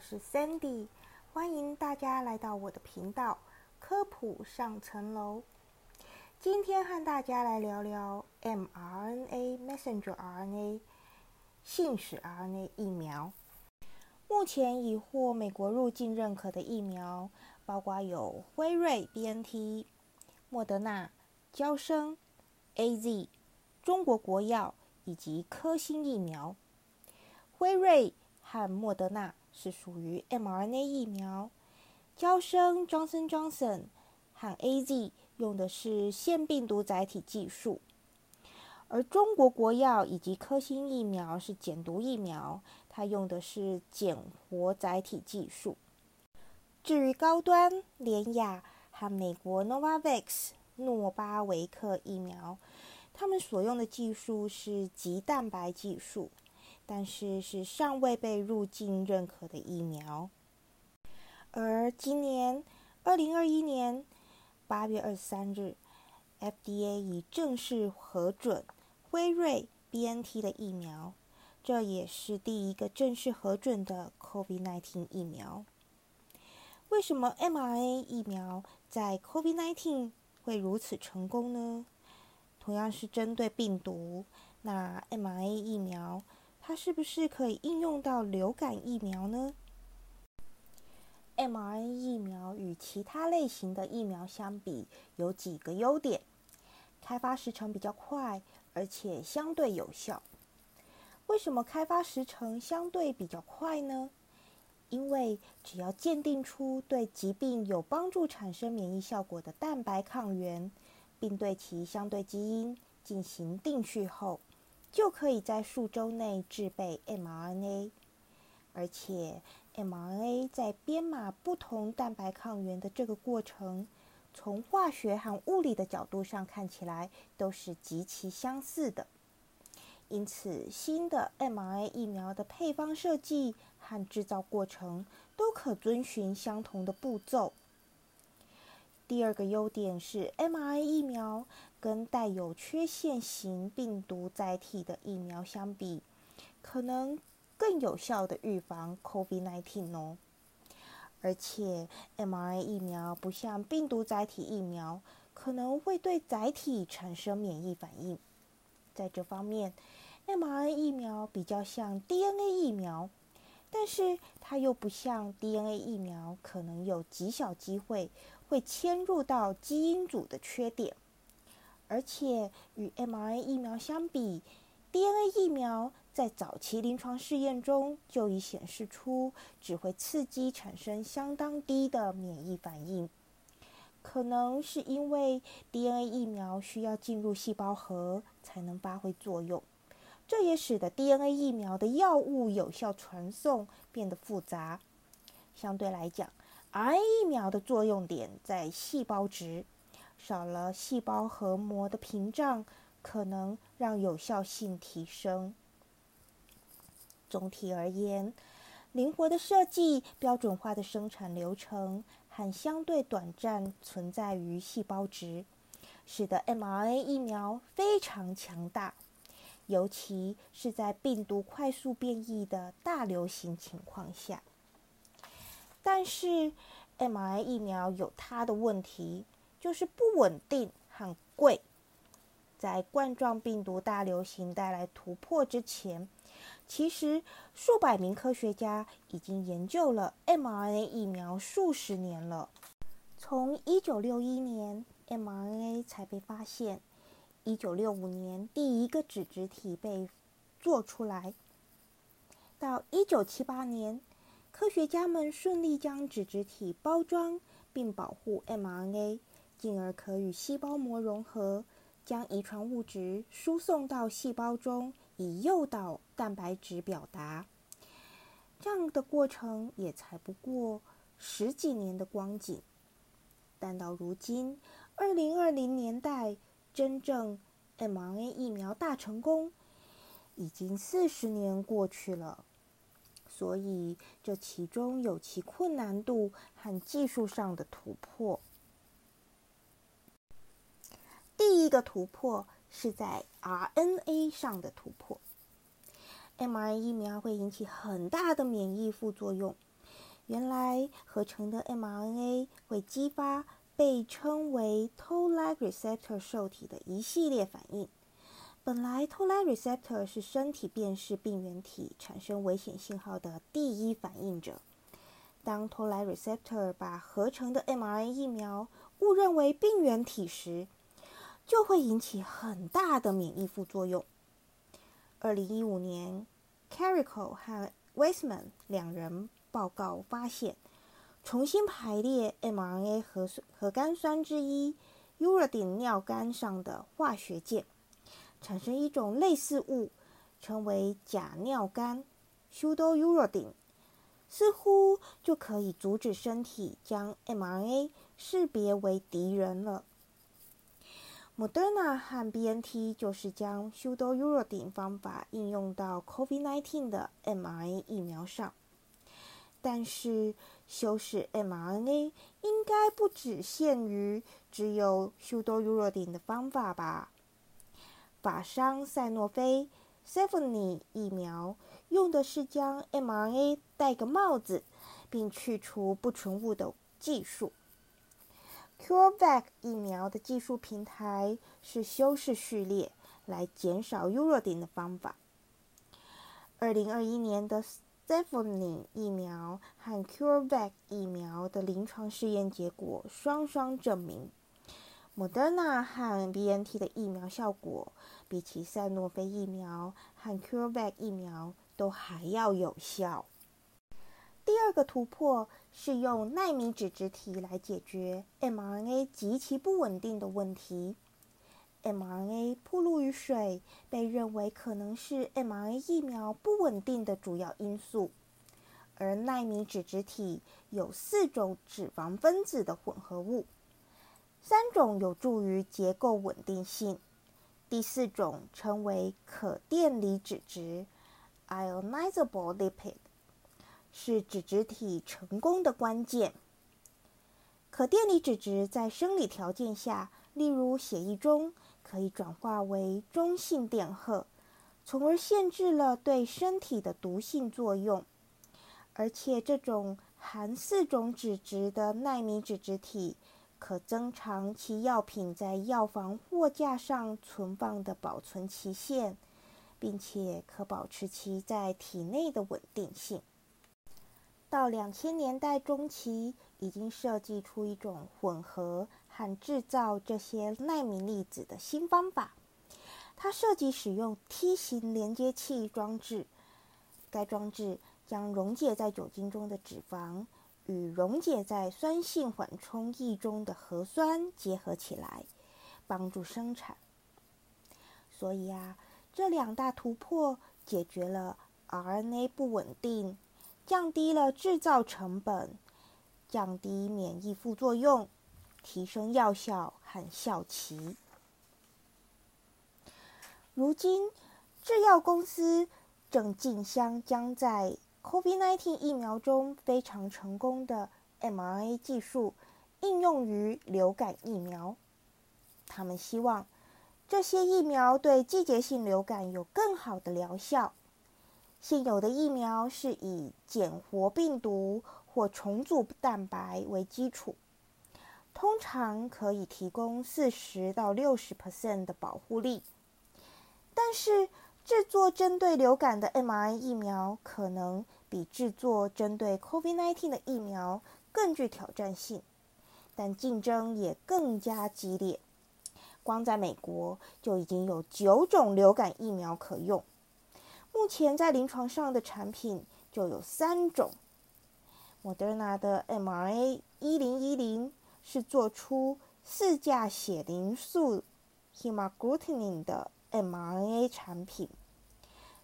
是 Sandy，欢迎大家来到我的频道科普上层楼。今天和大家来聊聊 mRNA messenger RNA 信使 RNA 疫苗。目前已获美国入境认可的疫苗，包括有辉瑞 BNT、莫德纳、交生、AZ、中国国药以及科兴疫苗。辉瑞和莫德纳是属于 mRNA 疫苗，娇生 Johnson Johnson 和 AZ 用的是腺病毒载体技术，而中国国药以及科兴疫苗是减毒疫苗，它用的是减活载体技术。至于高端联雅和美国 Novavax 诺巴维克疫苗，他们所用的技术是极蛋白技术。但是是尚未被入境认可的疫苗，而今年二零二一年八月二十三日，FDA 已正式核准辉瑞 BNT 的疫苗，这也是第一个正式核准的 COVID-19 疫苗。为什么 mRNA 疫苗在 COVID-19 会如此成功呢？同样是针对病毒，那 mRNA 疫苗。它是不是可以应用到流感疫苗呢？mRNA 疫苗与其他类型的疫苗相比，有几个优点：开发时程比较快，而且相对有效。为什么开发时程相对比较快呢？因为只要鉴定出对疾病有帮助、产生免疫效果的蛋白抗原，并对其相对基因进行定序后。就可以在数周内制备 mRNA，而且 mRNA 在编码不同蛋白抗原的这个过程，从化学和物理的角度上看起来都是极其相似的。因此，新的 mRNA 疫苗的配方设计和制造过程都可遵循相同的步骤。第二个优点是，mRNA 疫苗跟带有缺陷型病毒载体的疫苗相比，可能更有效的预防 COVID-19 哦。而且，mRNA 疫苗不像病毒载体疫苗，可能会对载体产生免疫反应。在这方面，mRNA 疫苗比较像 DNA 疫苗，但是它又不像 DNA 疫苗，可能有极小机会。会迁入到基因组的缺点，而且与 mRNA 疫苗相比，DNA 疫苗在早期临床试验中就已显示出只会刺激产生相当低的免疫反应。可能是因为 DNA 疫苗需要进入细胞核才能发挥作用，这也使得 DNA 疫苗的药物有效传送变得复杂。相对来讲，RNA 疫苗的作用点在细胞质，少了细胞核膜的屏障，可能让有效性提升。总体而言，灵活的设计、标准化的生产流程和相对短暂存在于细胞质，使得 mRNA 疫苗非常强大，尤其是在病毒快速变异的大流行情况下。但是，mRNA 疫苗有它的问题，就是不稳定很贵。在冠状病毒大流行带来突破之前，其实数百名科学家已经研究了 mRNA 疫苗数十年了。从1961年 mRNA 才被发现，1965年第一个脂质体被做出来，到1978年。科学家们顺利将脂质体包装并保护 mRNA，进而可与细胞膜融合，将遗传物质输送到细胞中，以诱导蛋白质表达。这样的过程也才不过十几年的光景。但到如今，二零二零年代真正 mRNA 疫苗大成功，已经四十年过去了。所以，这其中有其困难度和技术上的突破。第一个突破是在 RNA 上的突破。mRNA 疫苗会引起很大的免疫副作用。原来合成的 mRNA 会激发被称为 Toll-like receptor 受体的一系列反应。本来 Toll-like receptor 是身体辨识病原体产生危险信号的第一反应者。当 Toll-like receptor 把合成的 mRNA 疫苗误认为病原体时，就会引起很大的免疫副作用。二零一五年，Carico 和 Weissman 两人。报告发现，重新排列 mRNA 核核苷酸之一 uridine 尿苷上的化学键，产生一种类似物，称为假尿苷 pseudouridine，似乎就可以阻止身体将 mRNA 识别为敌人了。Moderna 和 BNT 就是将 pseudouridine 方法应用到 COVID-19 的 mRNA 疫苗上。但是修饰 mRNA 应该不只限于只有修多 uridine 的方法吧？法商赛诺菲 s e v e n i 疫苗用的是将 mRNA 戴个帽子，并去除不纯物的技术。CureVac 疫苗的技术平台是修饰序列来减少 uridine 的方法。二零二一年的。s e v e n i 疫苗和 CureVac 疫苗的临床试验结果双双证明，Moderna 和 BNT 的疫苗效果比起赛诺菲疫苗和 CureVac 疫苗都还要有效。第二个突破是用纳米脂质体来解决 mRNA 极其不稳定的问题。mRNA 暴露于水，被认为可能是 mRNA 疫苗不稳定的主要因素。而纳米脂质体有四种脂肪分子的混合物，三种有助于结构稳定性，第四种称为可电离脂质 （ionizable lipid），是脂质体成功的关键。可电离脂质在生理条件下，例如血液中。可以转化为中性电荷，从而限制了对身体的毒性作用。而且，这种含四种脂质的纳米脂质体可增长其药品在药房货架上存放的保存期限，并且可保持其在体内的稳定性。到两千年代中期，已经设计出一种混合。和制造这些纳米粒子的新方法，它设计使用梯形连接器装置。该装置将溶解在酒精中的脂肪与溶解在酸性缓冲液中的核酸结合起来，帮助生产。所以啊，这两大突破解决了 RNA 不稳定，降低了制造成本，降低免疫副作用。提升药效和效期。如今，制药公司正竞相将在 COVID-19 疫苗中非常成功的 mRNA 技术应用于流感疫苗。他们希望这些疫苗对季节性流感有更好的疗效。现有的疫苗是以减活病毒或重组蛋白为基础。通常可以提供四十到六十 percent 的保护力，但是制作针对流感的 mrn 疫苗可能比制作针对 COVID-19 的疫苗更具挑战性，但竞争也更加激烈。光在美国就已经有九种流感疫苗可用，目前在临床上的产品就有三种：Moderna 的 mRNA 一零一零。是做出四价血凝素 （hemagglutinin） 的 mRNA 产品，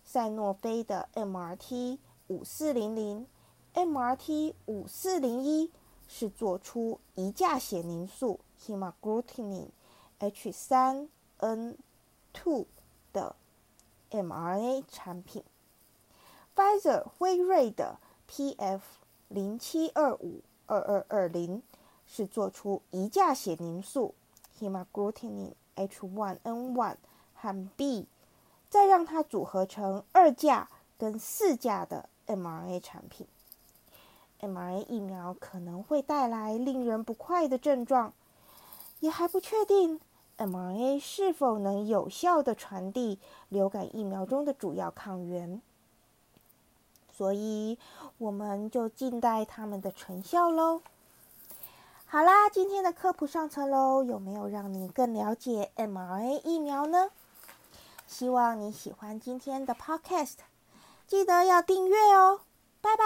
赛诺菲的 MRT 五四零零、MRT 五四零一是做出一价血凝素 （hemagglutinin H 三 N two） mRNA 产品，Pfizer 辉瑞的 PF 零七二五二二二零。是做出一价血凝素 （hemagglutinin H1N1） 和 B，再让它组合成二价跟四价的 mRNA 产品。mRNA 疫苗可能会带来令人不快的症状，也还不确定 mRNA 是否能有效的传递流感疫苗中的主要抗原。所以，我们就静待他们的成效喽。好啦，今天的科普上层喽有没有让你更了解 mRNA 疫苗呢？希望你喜欢今天的 podcast，记得要订阅哦。拜拜。